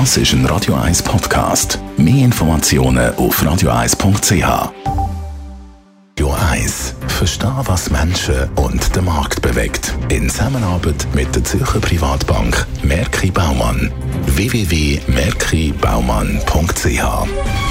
Das ist ein Radio 1 Podcast. Mehr Informationen auf radio1.ch. Radio 1. Verstehen, was Menschen und den Markt bewegt. In Zusammenarbeit mit der Zürcher Privatbank Merki Baumann. www.merkibaumann.ch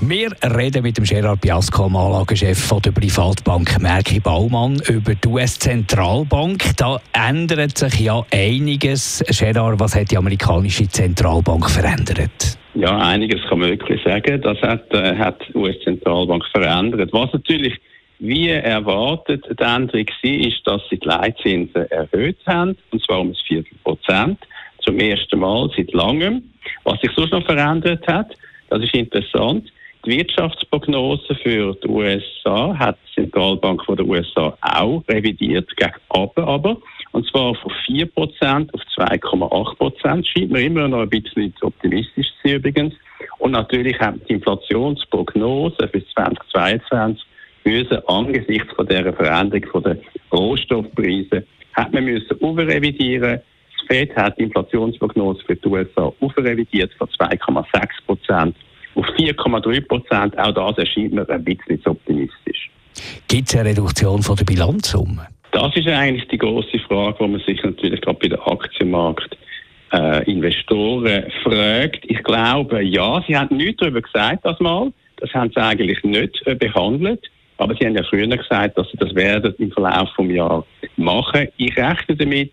wir reden mit dem Gerard Biasco, Anlagechef von der Privatbank Merki Baumann, über die US-Zentralbank. Da ändert sich ja einiges. Gerard, was hat die amerikanische Zentralbank verändert? Ja, einiges kann man wirklich sagen. Das hat, äh, hat die US-Zentralbank verändert. Was natürlich wie erwartet die Änderung war, ist, dass sie die Leitzinsen erhöht haben, und zwar um ein Viertelprozent, zum ersten Mal seit langem. Was sich sonst noch verändert hat, das ist interessant. Die Wirtschaftsprognose für die USA hat die Zentralbank der USA auch revidiert, gegen oben aber. Und zwar von 4% auf 2,8%. Scheint mir immer noch ein bisschen optimistisch zu sein übrigens. Und natürlich haben die Inflationsprognose für 2022 müssen angesichts von dieser Veränderung der Rohstoffpreise hat man müssen überrevidieren. Das Fed hat die Inflationsprognose für die USA überrevidiert von 2,6 auf 4,3 Prozent. Auch das erscheint mir ein bisschen zu optimistisch. Gibt es eine Reduktion von der Bilanzsumme? Das ist eigentlich die große Frage, die man sich natürlich gerade bei der Aktienmarkt äh, Investoren fragt. Ich glaube, ja, sie haben nichts darüber gesagt, das mal. Das haben sie eigentlich nicht äh, behandelt. Aber sie haben ja früher gesagt, dass sie das werden im Verlauf des Jahres machen. Ich rechne damit,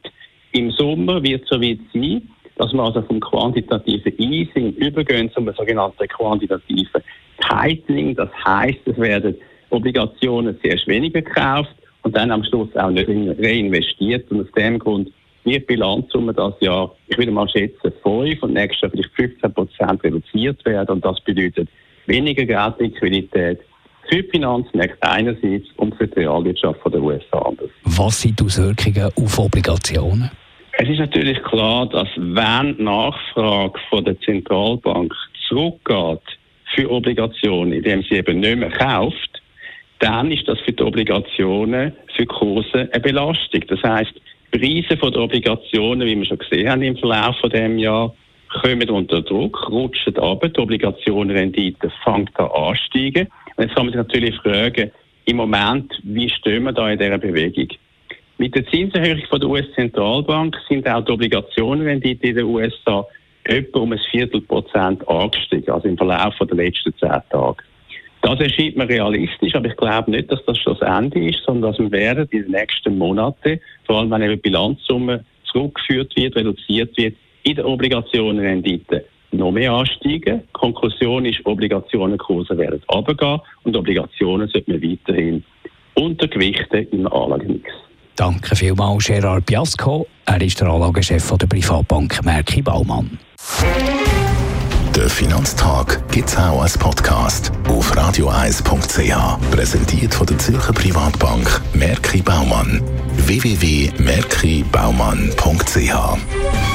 im Sommer wird es so weit sein dass wir also vom quantitativen Easing übergehen zum sogenannten quantitativen Tightening. Das heißt, es werden Obligationen zuerst weniger gekauft und dann am Schluss auch nicht reinvestiert. Und aus dem Grund wird die Bilanzsumme das Jahr, ich würde mal schätzen, 5 und nächstes Jahr vielleicht 15 Prozent reduziert werden. Und das bedeutet weniger Geldliquidität für die Finanzmärkte einerseits und für die Realwirtschaft der USA anders. Was sind die Auswirkungen auf Obligationen? Es ist natürlich klar, dass wenn die Nachfrage von der Zentralbank zurückgeht für Obligationen, indem sie eben nicht mehr kauft, dann ist das für die Obligationen für Kurse eine Belastung. Das heißt, die Preise der Obligationen, wie wir schon gesehen haben im Verlauf von dem Jahr, kommen unter Druck, rutschen ab, die Obligationenrendite fängt an ansteigen. Und jetzt kann man sich natürlich fragen, im Moment, wie stehen wir da in dieser Bewegung? Mit der Zinserhöhung von der US-Zentralbank sind auch die Obligationenrendite in den USA etwa um ein Viertelprozent angestiegen, also im Verlauf der letzten zehn Tage. Das erscheint mir realistisch, aber ich glaube nicht, dass das das Ende ist, sondern dass wir werden in den nächsten Monaten, vor allem wenn eben die Bilanzsumme zurückgeführt wird, reduziert wird, in der Obligationenrendite noch mehr ansteigen. Die Konklusion ist, Obligationenkurse werden runtergehen und Obligationen sollten wir weiterhin untergewichten im Anlagemix. Danke vielmals, Gerard Biasco. Er ist der Anlagechef der Privatbank Merki Baumann. Der Finanztag gibt es auch als Podcast auf radioeis.ch. Präsentiert von der Zürcher Privatbank Merki Baumann. www.merkibaumann.ch